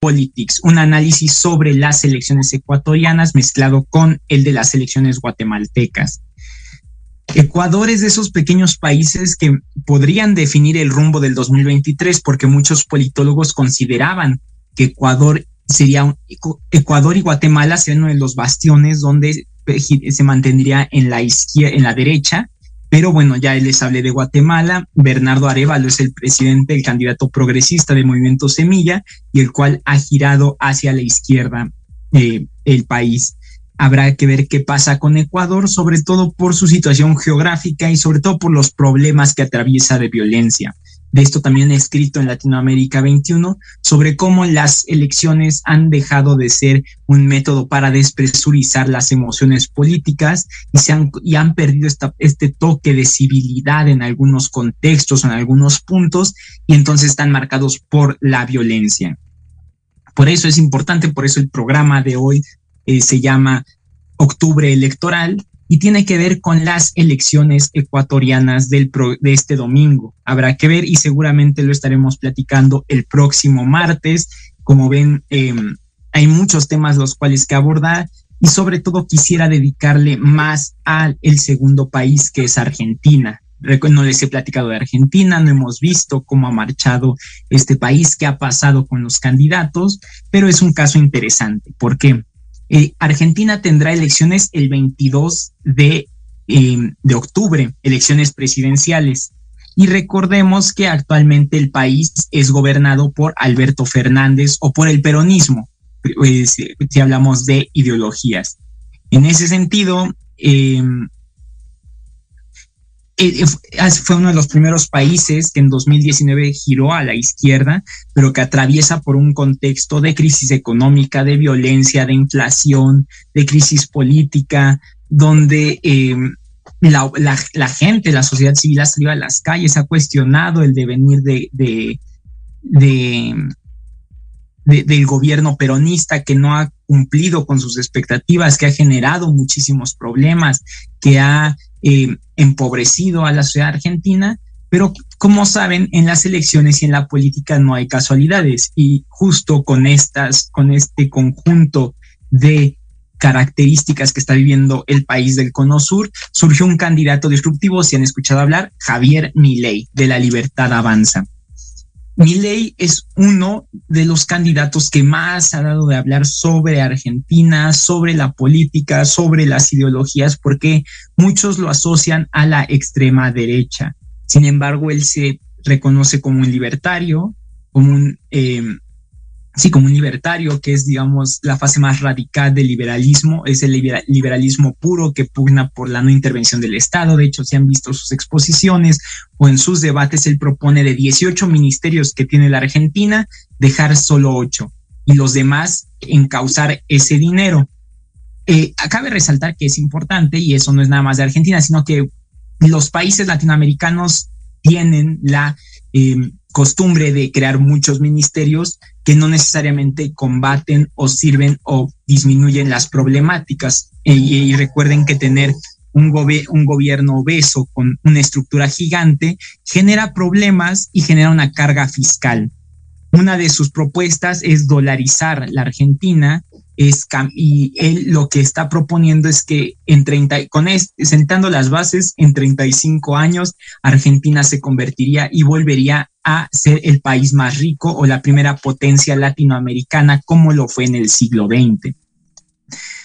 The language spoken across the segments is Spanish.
Politics, un análisis sobre las elecciones ecuatorianas mezclado con el de las elecciones guatemaltecas. Ecuador es de esos pequeños países que podrían definir el rumbo del 2023 porque muchos politólogos consideraban que Ecuador sería Ecuador y Guatemala serían uno de los bastiones donde se mantendría en la izquierda, en la derecha pero bueno, ya les hablé de Guatemala. Bernardo Arevalo es el presidente, el candidato progresista del movimiento Semilla, y el cual ha girado hacia la izquierda eh, el país. Habrá que ver qué pasa con Ecuador, sobre todo por su situación geográfica y sobre todo por los problemas que atraviesa de violencia de esto también escrito en Latinoamérica 21, sobre cómo las elecciones han dejado de ser un método para despresurizar las emociones políticas y, se han, y han perdido este toque de civilidad en algunos contextos, en algunos puntos, y entonces están marcados por la violencia. Por eso es importante, por eso el programa de hoy eh, se llama Octubre Electoral, y tiene que ver con las elecciones ecuatorianas del de este domingo. Habrá que ver y seguramente lo estaremos platicando el próximo martes. Como ven, em, hay muchos temas los cuales que abordar y sobre todo quisiera dedicarle más al segundo país que es Argentina. No les he platicado de Argentina, no hemos visto cómo ha marchado este país, qué ha pasado con los candidatos, pero es un caso interesante. ¿Por qué? Eh, Argentina tendrá elecciones el 22 de, em, de octubre, elecciones presidenciales. Y recordemos que actualmente el país es gobernado por Alberto Fernández o por el peronismo, pues, si hablamos de ideologías. En ese sentido, eh, eh, eh, fue uno de los primeros países que en 2019 giró a la izquierda, pero que atraviesa por un contexto de crisis económica, de violencia, de inflación, de crisis política, donde em, la, gente, la sociedad civil ha salido a las calles, ha cuestionado el devenir de, de, del gobierno peronista que no ha cumplido con sus expectativas, que ha generado muchísimos problemas, que ha eh, empobrecido a la sociedad argentina, pero como saben, en las elecciones y en la política no hay casualidades y justo con estas, con este conjunto de características que está viviendo el país del Cono Sur, surgió un candidato disruptivo, si han escuchado hablar, Javier Milei, de la Libertad Avanza. Milei es uno de los candidatos que más ha dado de hablar sobre Argentina, sobre la política, sobre las ideologías, porque muchos lo asocian a la extrema derecha. Sin embargo, él se reconoce como un libertario, como un eh, sí, como un libertario, que es, digamos, la fase más radical del liberalismo, es el liberalismo puro que pugna por la no intervención del Estado. De hecho, si han visto sus exposiciones o en sus debates, él propone de 18 ministerios que tiene la Argentina, dejar solo 8 y los demás encauzar ese dinero. Eh, acabe resaltar que es importante, y eso no es nada más de Argentina, sino que los países latinoamericanos tienen la eh, costumbre de crear muchos ministerios que no necesariamente combaten o sirven o disminuyen las problemáticas. Y, recuerden que tener un, un gobierno obeso con una estructura gigante genera problemas y genera una carga fiscal. Una de sus propuestas es dolarizar la Argentina es, y él lo que está proponiendo es que en 30, con sentando las bases, en 35 años, Argentina se convertiría y volvería a ser el país más rico o la primera potencia latinoamericana como lo fue en el siglo XX.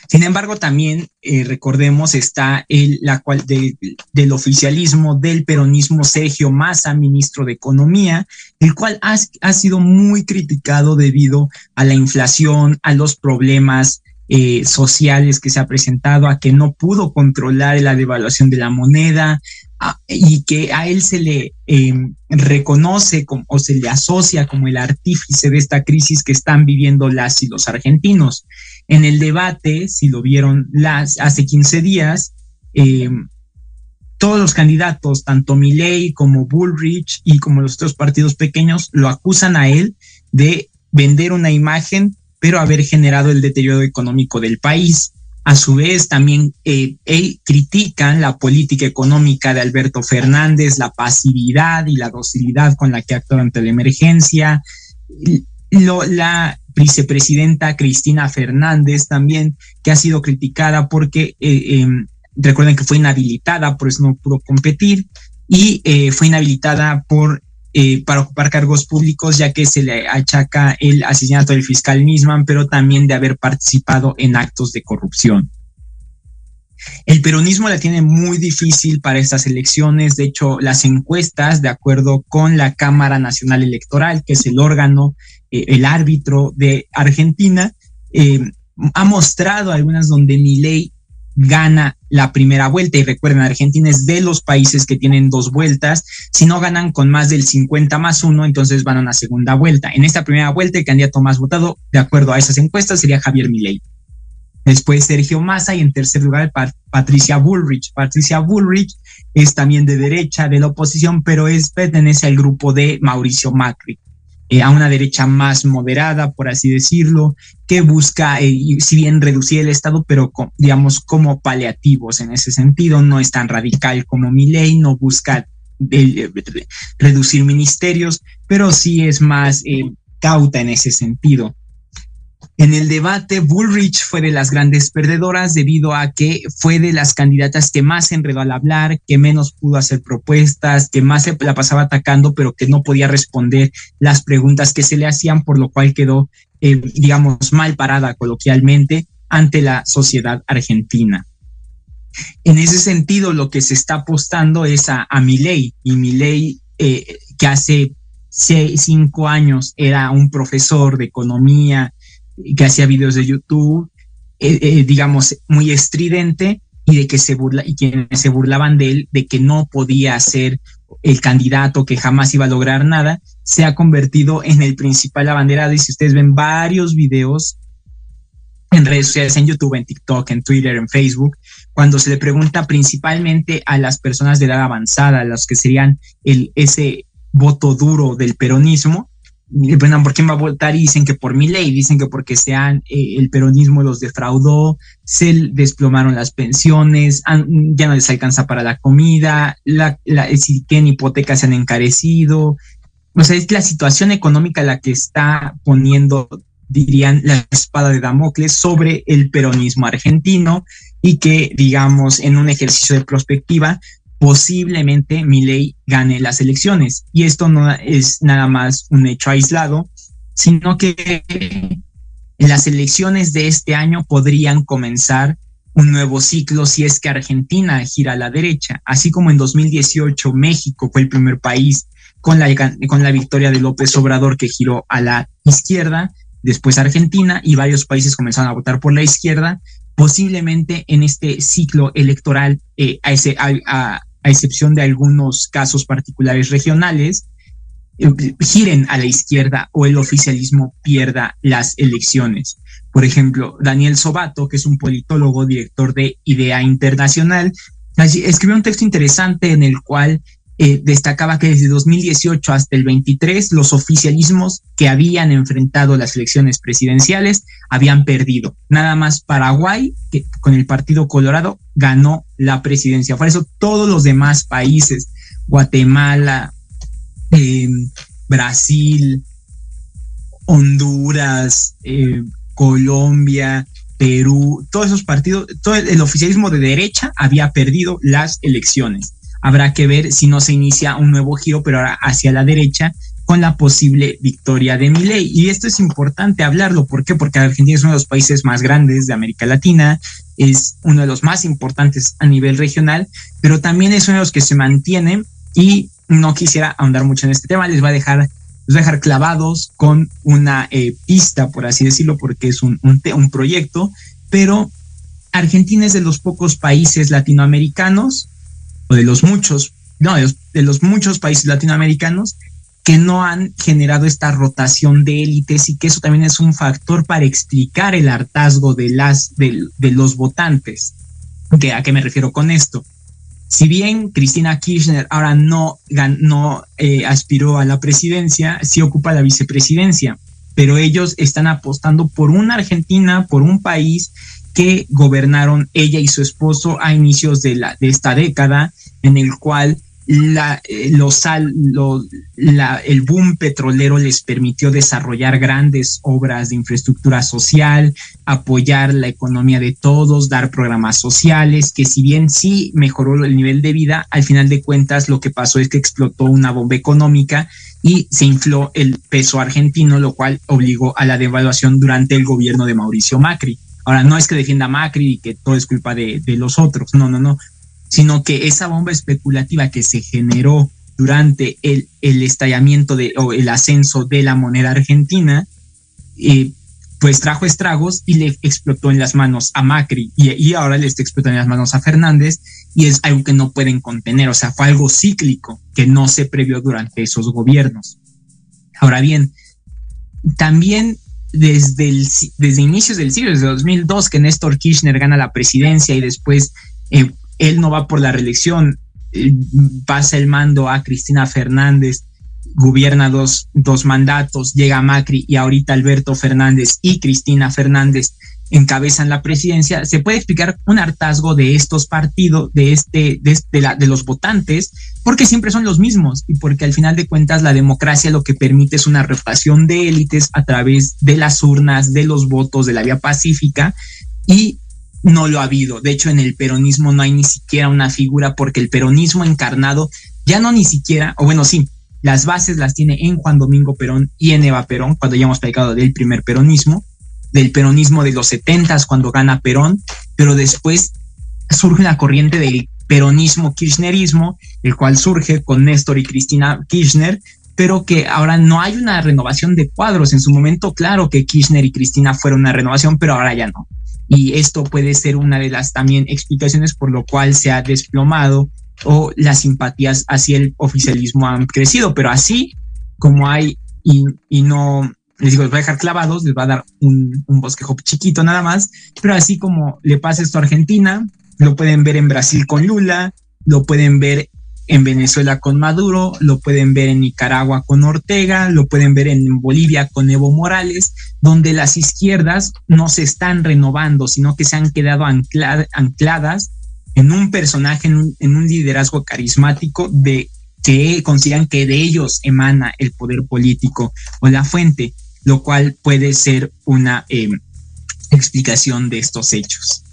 Sin embargo, también eh, recordemos está el la cual del oficialismo del peronismo Sergio Massa, ministro de Economía, el cual ha, ha sido muy criticado debido a la inflación, a los problemas eh, sociales que se ha presentado, a que no pudo controlar la devaluación de la moneda, y que a él se le em, reconoce o se le asocia como el artífice de esta crisis que están viviendo las y los argentinos. En el debate, si lo vieron las, hace 15 días, em, todos los candidatos, tanto Milley como Bullrich y como los otros partidos pequeños, lo acusan a él de vender una imagen, pero haber generado el deterioro económico del país. A su vez, también eh, critican la política económica de Alberto Fernández, la pasividad y la docilidad con la que actuó ante la emergencia. La, vicepresidenta Cristina Fernández también, que ha sido criticada porque eh, em, recuerden que fue inhabilitada, por eso no pudo competir, y eh, fue inhabilitada por eh, para ocupar cargos públicos, ya que se le achaca el asesinato del fiscal Nisman, pero también de haber participado en actos de corrupción. El peronismo la tiene muy difícil para estas elecciones. De hecho, las encuestas, de acuerdo con la Cámara Nacional Electoral, que es el órgano, eh, el árbitro de Argentina, eh, ha mostrado algunas donde ley gana la primera vuelta. Y recuerden, Argentina es de los países que tienen dos vueltas. Si no ganan con más del 50 más uno, entonces van a una segunda vuelta. En esta primera vuelta, el candidato más votado, de acuerdo a esas encuestas, sería Javier Milei. Después Sergio Massa y en tercer lugar Patricia Bullrich. Patricia Bullrich es también de derecha, de la oposición, pero es, pertenece al grupo de Mauricio Macri, eh, a una derecha más moderada, por así decirlo, que busca, eh, si bien reducir el Estado, pero digamos como paliativos en ese sentido, no es tan radical como mi ley, no busca eh, reducir ministerios, pero sí es más cauta en ese sentido. En el debate, Bullrich fue de las grandes perdedoras debido a que fue de las candidatas que más se enredó al hablar, que menos pudo hacer propuestas, que más se la pasaba atacando, pero que no podía responder las preguntas que se le hacían, por lo cual quedó, eh, digamos, mal parada coloquialmente ante la sociedad argentina. En ese sentido, lo que se está apostando es a, a Milei, y Milei, eh, que hace seis, cinco años era un profesor de economía, que hacía videos de YouTube, eh, eh, digamos, muy estridente y de que se burla y quienes se burlaban de él, de que no podía ser el candidato, que jamás iba a lograr nada, se ha convertido en el principal abanderado. Y si ustedes ven varios videos en redes sociales, en YouTube, en TikTok, en Twitter, en Facebook, cuando se le pregunta principalmente a las personas de edad avanzada, a los que serían el, ese voto duro del peronismo, preguntan por quién va a votar y dicen que por mi ley, dicen que porque sean eh, el peronismo los defraudó, se desplomaron las pensiones, ya no les alcanza para la comida, la, la, si tienen hipotecas se han encarecido. O sea, es la situación económica la que está poniendo, dirían, la espada de Damocles sobre el peronismo argentino y que, digamos, en un ejercicio de prospectiva, posiblemente Milei gane las elecciones. Y esto no es nada más un hecho aislado, sino que las elecciones de este año podrían comenzar un nuevo ciclo si es que Argentina gira a la derecha, así como en 2018 México fue el primer país con la, con la victoria de López Obrador que giró a la izquierda, después Argentina y varios países comenzaron a votar por la izquierda, posiblemente en este ciclo electoral eh, a, ese, excepción de algunos casos particulares regionales, eh, giren a la izquierda o el oficialismo pierda las elecciones. Por ejemplo, Daniel Sobato, que es un politólogo, director de Idea Internacional, escribió un texto interesante en el cual eh, destacaba que desde 2018 hasta el 23 los oficialismos que habían enfrentado las elecciones presidenciales habían perdido. Nada más Paraguay, que con el Partido Colorado, ganó la presidencia. Por eso todos los demás países, Guatemala, eh, Brasil, Honduras, eh, Colombia, Perú, todos esos partidos, todo el oficialismo de derecha había perdido las elecciones habrá que ver si no se inicia un nuevo giro, pero ahora hacia la derecha, con la posible victoria de Milei. Y esto es importante hablarlo. ¿Por qué? Porque Argentina es uno de los países más grandes de América Latina, es uno de los más importantes a nivel regional, pero también es uno de los que se mantiene y no quisiera ahondar mucho en este tema, les va a dejar, dejar clavados con una eh, pista, por así decirlo, porque es un, un, un proyecto, pero Argentina es de los pocos países latinoamericanos de los muchos, no, de los, muchos países latinoamericanos que no han generado esta rotación de élites y que eso también es un factor para explicar el hartazgo de, las, de, los votantes. ¿A qué me refiero con esto? Si bien Cristina Kirchner ahora no, no eh, aspiró a la presidencia, sí ocupa la vicepresidencia, pero ellos están apostando por una Argentina, por un país que gobernaron ella y su esposo a inicios de, la, de esta década, en el cual la, eh, los, la, el boom petrolero les permitió desarrollar grandes obras de infraestructura social, apoyar la economía de todos, dar programas sociales, que si bien sí mejoró el nivel de vida, al final de cuentas lo que pasó es que explotó una bomba económica y se infló el peso argentino, lo cual obligó a la devaluación durante el gobierno de Mauricio Macri. Ahora, no es que defienda a Macri y que todo es culpa de, de los otros, no, no, no, sino que esa bomba especulativa que se generó durante el, el estallamiento de, o el ascenso de la moneda argentina, eh, pues trajo estragos y le explotó en las manos a Macri y, ahora le está explotando en las manos a Fernández y es algo que no pueden contener, o sea, fue algo cíclico que no se previó durante esos gobiernos. Ahora bien, también desde, el, desde inicios del siglo, desde 2002, que Néstor Kirchner gana la presidencia y después eh, él no va por la reelección, eh, pasa el mando a Cristina Fernández, gobierna dos, dos mandatos, llega Macri y ahorita Alberto Fernández y Cristina Fernández encabezan la presidencia, se puede explicar un hartazgo de estos partidos, de este, de, la, de los votantes, porque siempre son los mismos y porque al final de cuentas la democracia lo que permite es una rotación de élites a través de las urnas, de los votos, de la vía pacífica y no lo ha habido. De hecho, en el peronismo no hay ni siquiera una figura porque el peronismo encarnado ya no ni siquiera, o bueno, sí, las bases las tiene en Juan Domingo Perón y en Eva Perón, cuando ya hemos platicado del primer peronismo, del peronismo de los setentas cuando gana Perón, pero después surge la corriente del peronismo kirchnerismo, el cual surge con Néstor y Cristina Kirchner, pero que ahora no hay una renovación de cuadros. En su momento, claro que Kirchner y Cristina fueron una renovación, pero ahora ya no. Y esto puede ser una de las también explicaciones por lo cual se ha desplomado o las simpatías hacia el oficialismo han crecido, pero así como hay y, y no, les digo, les voy a dejar clavados, les va a dar un, un bosquejo chiquito nada más, pero así como le pasa esto a Argentina, lo pueden ver en Brasil con Lula, lo pueden ver en Venezuela con Maduro, lo pueden ver en Nicaragua con Ortega, lo pueden ver en Bolivia con Evo Morales, donde las izquierdas no se están renovando, sino que se han quedado ancladas en un personaje, en un, liderazgo carismático de que consideran que de ellos emana el poder político o la fuente, lo cual puede ser una eh, explicación de estos hechos.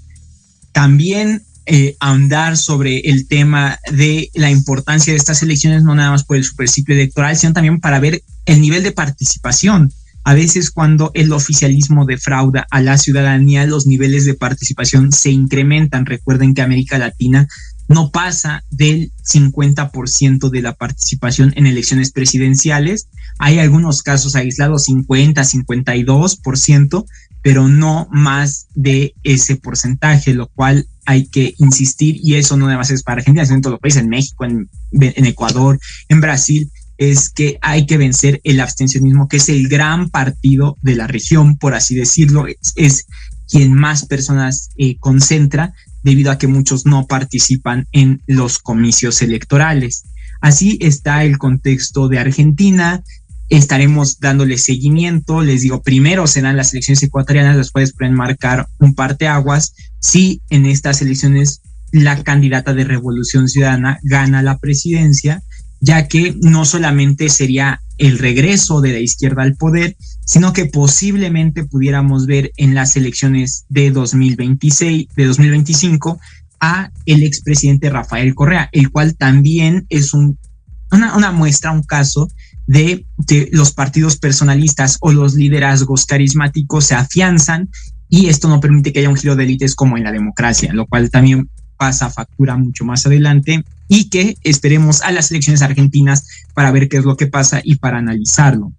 También eh, ahondar sobre el tema de la importancia de estas elecciones, no nada más por el superciclo electoral, sino también para ver el nivel de participación. A veces cuando el oficialismo defrauda a la ciudadanía, los niveles de participación se incrementan. Recuerden que América Latina no pasa del 50% de la participación en elecciones presidenciales. Hay algunos casos aislados, 50, 52%, pero no más de ese porcentaje, lo cual hay que insistir, y eso no nada más es para Argentina, sino en todos los países, en México, en, Ecuador, en Brasil, es que hay que vencer el abstencionismo, que es el gran partido de la región, por así decirlo, es, quien más personas eh, concentra, debido a que muchos no participan en los comicios electorales. Así está el contexto de Argentina, estaremos dándole seguimiento. Les digo, primero serán las elecciones ecuatorianas, después pueden marcar un parteaguas. Si en estas elecciones la candidata de Revolución Ciudadana gana la presidencia, ya que no solamente sería el regreso de la izquierda al poder, sino que posiblemente pudiéramos ver en las elecciones de 2026, de 2025, a el expresidente Rafael Correa, el cual también es un, una, una muestra, un caso de que los partidos personalistas o los liderazgos carismáticos se afianzan y esto no permite que haya un giro de élites como en la democracia, lo cual también pasa factura mucho más adelante y que esperemos a las elecciones argentinas para ver qué es lo que pasa y para analizarlo.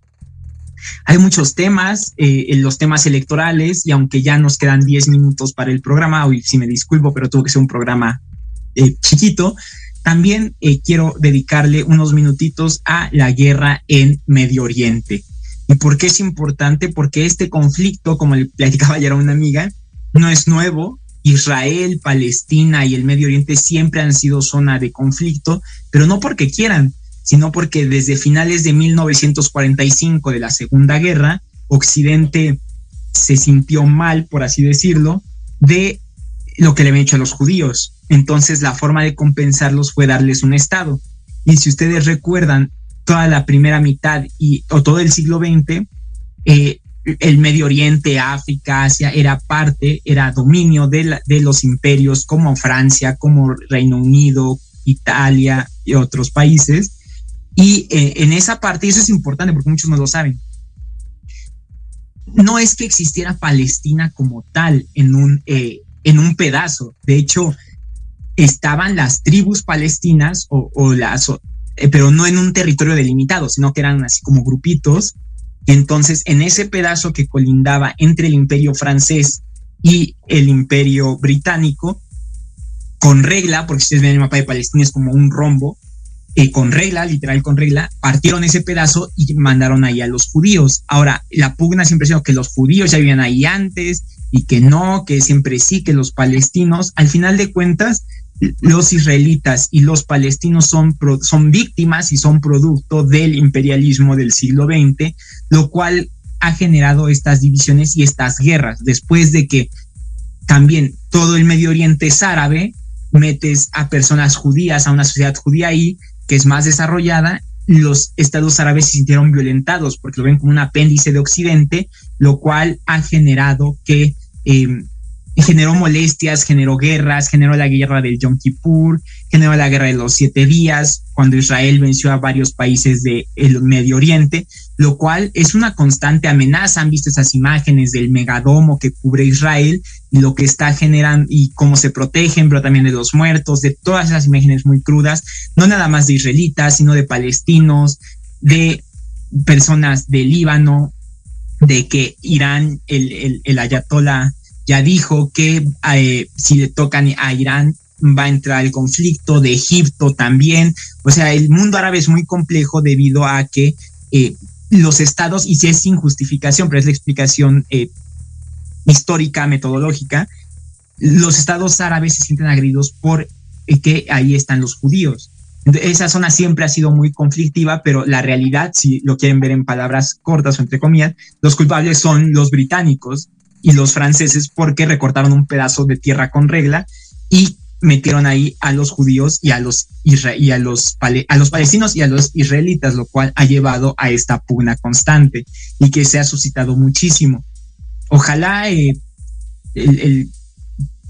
Hay muchos temas, eh, los temas electorales, y aunque ya nos quedan 10 minutos para el programa, hoy sí me disculpo, pero tuvo que ser un programa eh, chiquito, también eh, quiero dedicarle unos minutitos a la guerra en Medio Oriente. ¿Y por qué es importante? Porque este conflicto, como le platicaba ayer a una amiga, no es nuevo. Israel, Palestina y el Medio Oriente siempre han sido zona de conflicto, pero no porque quieran, sino porque desde finales de 1945 de la Segunda Guerra, Occidente se sintió mal, por así decirlo, de lo que le habían hecho a los judíos. Entonces la forma de compensarlos fue darles un Estado. Y si ustedes recuerdan, toda la primera mitad y, o todo el siglo XX, eh, el Medio Oriente, África, Asia, era parte, era dominio de, de los imperios como Francia, como Reino Unido, Italia y otros países. Y eh, en esa parte, y eso es importante porque muchos no lo saben, no es que existiera Palestina como tal en un, eh, en un pedazo. De hecho, estaban las tribus palestinas o, las, eh, pero no en un territorio delimitado, sino que eran así como grupitos. Entonces, en ese pedazo que colindaba entre el imperio francés y el imperio británico, con regla, porque ustedes ven el mapa de Palestina es como un rombo, eh, con regla, literal con regla, partieron ese pedazo y mandaron ahí a los judíos. Ahora, la pugna siempre ha sido que los judíos ya vivían ahí antes y que no, que siempre sí, que los palestinos, al final de cuentas, los israelitas y los palestinos son, son víctimas y son producto del imperialismo del siglo XX, lo cual ha generado estas divisiones y estas guerras. Después de que también todo el Medio Oriente es árabe, metes a personas judías, a una sociedad judía ahí, que es más desarrollada, los estados árabes se sintieron violentados porque lo ven como un apéndice de Occidente, lo cual ha generado que eh, generó molestias, generó guerras, generó la guerra del Yom Kippur, generó la guerra de los siete días, cuando Israel venció a varios países del Medio Oriente, lo cual es una constante amenaza. Han visto esas imágenes del megadomo que cubre Israel y lo que está generando y cómo se protegen, pero también de los muertos, de todas esas imágenes muy crudas, no nada más de israelitas, sino de palestinos, de personas de Líbano, de que Irán, el, el, el ayatollah ya dijo que eh, si le tocan a Irán va a entrar el conflicto, de Egipto también. O sea, el mundo árabe es muy complejo debido a que eh, los estados, y si es sin justificación, pero es la explicación eh, histórica, metodológica, los estados árabes se sienten agredidos por que ahí están los judíos. esa zona siempre ha sido muy conflictiva, pero la realidad, si lo quieren ver en palabras cortas o entre comillas, los culpables son los británicos, y los franceses porque recortaron un pedazo de tierra con regla y metieron ahí a los judíos y a los, y a los, a los palestinos y a los israelitas, lo cual ha llevado a esta pugna constante y que se ha suscitado muchísimo. Ojalá eh, el,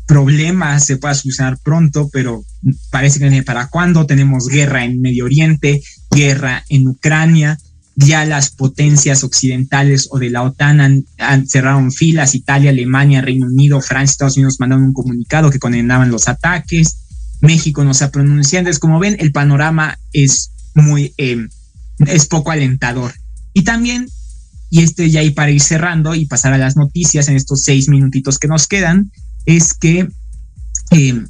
problema se pueda solucionar pronto, pero parece que para cuándo. Tenemos guerra en Medio Oriente, guerra en Ucrania, ya las potencias occidentales o de la OTAN han, cerraron filas, Italia, Alemania, Reino Unido, Francia, Estados Unidos mandaron un comunicado que condenaban los ataques, México no se ha pronunciado, entonces como ven el panorama es muy, eh, es poco alentador. Y también, y este ya ahí para ir cerrando y pasar a las noticias en estos seis minutitos que nos quedan, es que eh,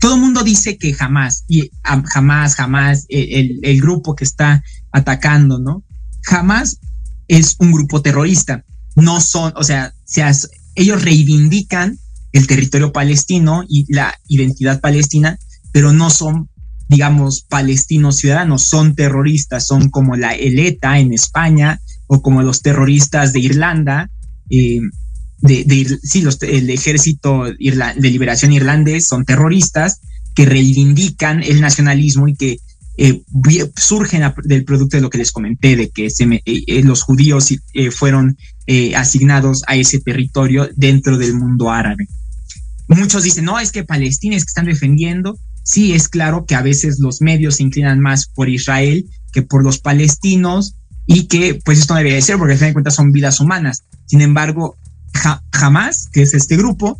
todo el mundo dice que jamás, y jamás, jamás, el, el, grupo que está atacando, ¿no? Jamás es un grupo terrorista. No son, o sea, ellos reivindican el territorio palestino y la identidad palestina, pero no son, digamos, palestinos ciudadanos, son terroristas, son como la ELETA en España o como los terroristas de Irlanda. Eh, de, sí, el ejército de liberación irlandés son terroristas que reivindican el nacionalismo y que eh, surgen del producto de lo que les comenté, de que eh, eh, los judíos fueron asignados a ese territorio dentro del mundo árabe. Muchos dicen, no, es que palestinos que están defendiendo. Sí, es claro que a veces los medios se inclinan más por Israel que por los palestinos y que pues esto no debería ser porque al fin de cuentas son vidas humanas. Sin embargo, jamás, que es este grupo,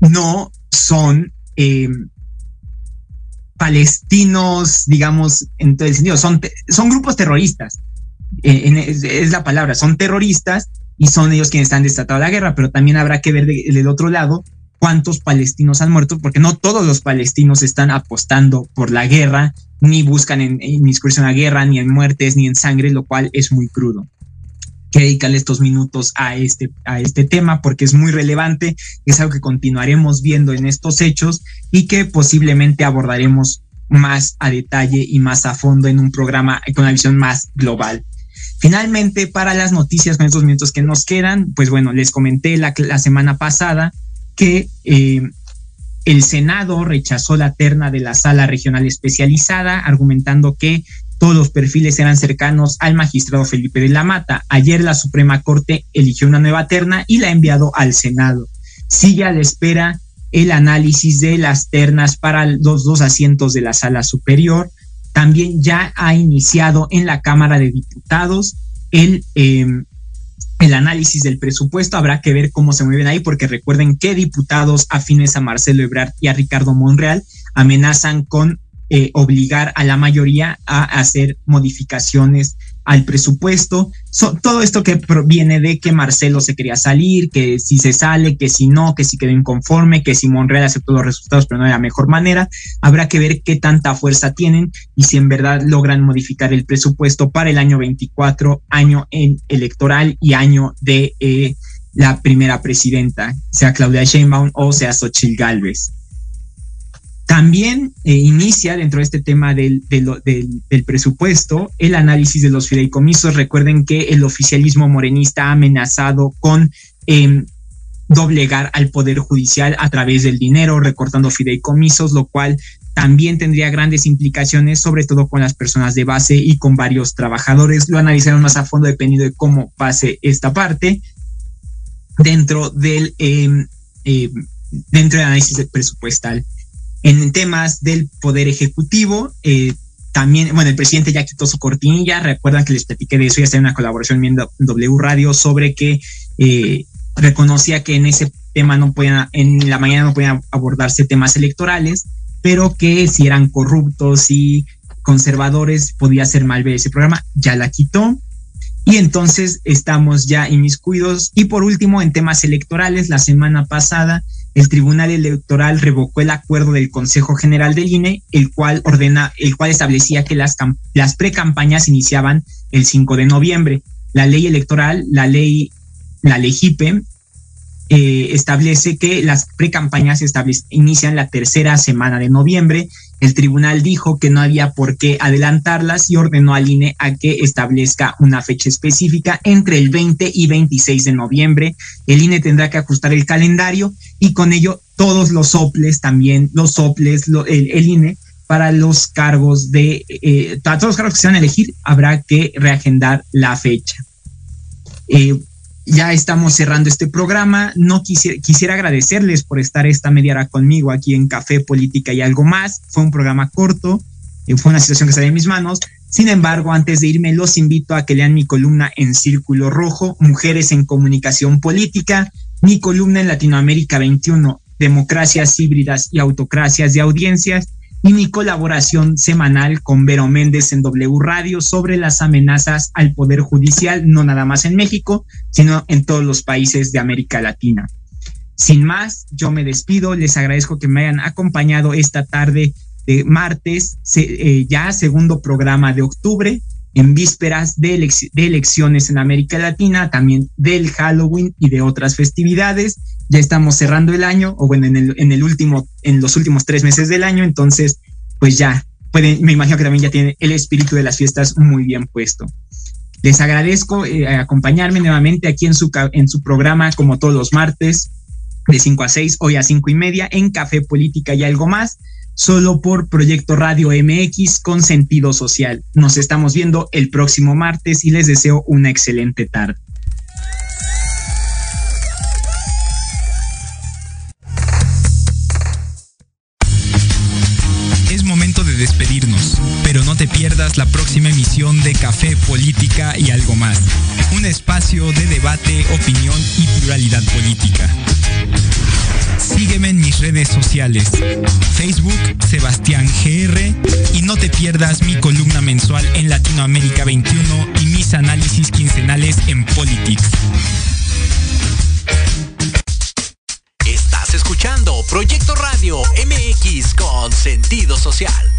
no son palestinos, digamos, en todo el sentido, son, son grupos terroristas, eh, es, la palabra, son terroristas y son ellos quienes están desatado la guerra, pero también habrá que ver del otro lado cuántos palestinos han muerto, porque no todos los palestinos están apostando por la guerra, ni buscan en, en la guerra, ni en muertes, ni en sangre, lo cual es muy crudo que dedicarle estos minutos a este, a este tema porque es muy relevante, es algo que continuaremos viendo en estos hechos y que posiblemente abordaremos más a detalle y más a fondo en un programa con una visión más global. Finalmente, para las noticias con estos minutos que nos quedan, pues bueno, les comenté la, la semana pasada que eh, el Senado rechazó la terna de la sala regional especializada, argumentando que todos los perfiles eran cercanos al magistrado Felipe de la Mata. Ayer la Suprema Corte eligió una nueva terna y la ha enviado al Senado. Sigue a la espera el análisis de las ternas para los dos asientos de la sala superior. También ya ha iniciado en la Cámara de Diputados el, em, el análisis del presupuesto. Habrá que ver cómo se mueven ahí, porque recuerden que diputados afines a Marcelo Ebrard y a Ricardo Monreal amenazan con eh, obligar a la mayoría a hacer modificaciones al presupuesto. todo esto que proviene de que Marcelo se quería salir, que si se sale, que si no, que si quedó inconforme, que si Monreal aceptó los resultados pero no de la mejor manera. Habrá que ver qué tanta fuerza tienen y si en verdad logran modificar el presupuesto para el año 24, año en electoral y año de eh, la primera presidenta, sea Claudia Sheinbaum o sea Xochitl Galvez. También eh, inicia dentro de este tema del, presupuesto el análisis de los fideicomisos. Recuerden que el oficialismo morenista ha amenazado con em, doblegar al Poder Judicial a través del dinero, recortando fideicomisos, lo cual también tendría grandes implicaciones, sobre todo con las personas de base y con varios trabajadores. Lo analizaron más a fondo dependiendo de cómo pase esta parte dentro del, em, em, dentro del análisis presupuestal. En temas del Poder Ejecutivo, eh, también, bueno, el presidente ya quitó su cortinilla, recuerdan que les platiqué de eso, ya está en una colaboración en W Radio sobre que eh, reconocía que en ese tema no podían, en la mañana no podían abordarse temas electorales, pero que si eran corruptos y conservadores podía ser mal ver ese programa, ya la quitó. Y entonces estamos ya inmiscuidos. Y por último, en temas electorales, la semana pasada el Tribunal Electoral revocó el acuerdo del Consejo General del INE, el cual ordena, el cual establecía que las, las precampañas iniciaban el 5 de noviembre. La ley electoral, la ley, la ley JIPE, eh, establece que las precampañas inician la tercera semana de noviembre. El tribunal dijo que no había por qué adelantarlas y ordenó al INE a que establezca una fecha específica entre el 20 y 26 de noviembre. El INE tendrá que ajustar el calendario y con ello todos los soples también, los soples, el, INE para los cargos de, eh, todos los cargos que se van a elegir, habrá que reagendar la fecha. Eh, ya estamos cerrando este programa. No quisiera, quisiera agradecerles por estar esta media hora conmigo aquí en Café Política y algo más. Fue un programa corto, eh, fue una situación que salió en mis manos. Sin embargo, antes de irme, los invito a que lean mi columna en Círculo Rojo, Mujeres en Comunicación Política, mi columna en Latinoamérica 21, Democracias híbridas y autocracias de audiencias, y mi colaboración semanal con Vero Méndez en W Radio sobre las amenazas al Poder Judicial, no nada más en México, sino en todos los países de América Latina. Sin más, yo me despido, les agradezco que me hayan acompañado esta tarde de martes, eh, ya segundo programa de octubre, en vísperas de, elecciones en América Latina, también del Halloween y de otras festividades ya estamos cerrando el año, o bueno, en el, último, en los últimos tres meses del año, entonces, pues ya, pueden, me imagino que también ya tiene el espíritu de las fiestas muy bien puesto. Les agradezco eh, acompañarme nuevamente aquí en su, en su programa, como todos los martes, de 5 a 6, hoy a 5 y media, en Café Política y algo más, solo por Proyecto Radio MX con sentido social. Nos estamos viendo el próximo martes y les deseo una excelente tarde. despedirnos, pero no te pierdas la próxima emisión de Café Política y algo más, un espacio de debate, opinión y pluralidad política. Sígueme en mis redes sociales, Facebook Sebastián GR y no te pierdas mi columna mensual en Latinoamérica 21 y mis análisis quincenales en Politics. Estás escuchando Proyecto Radio MX con sentido social.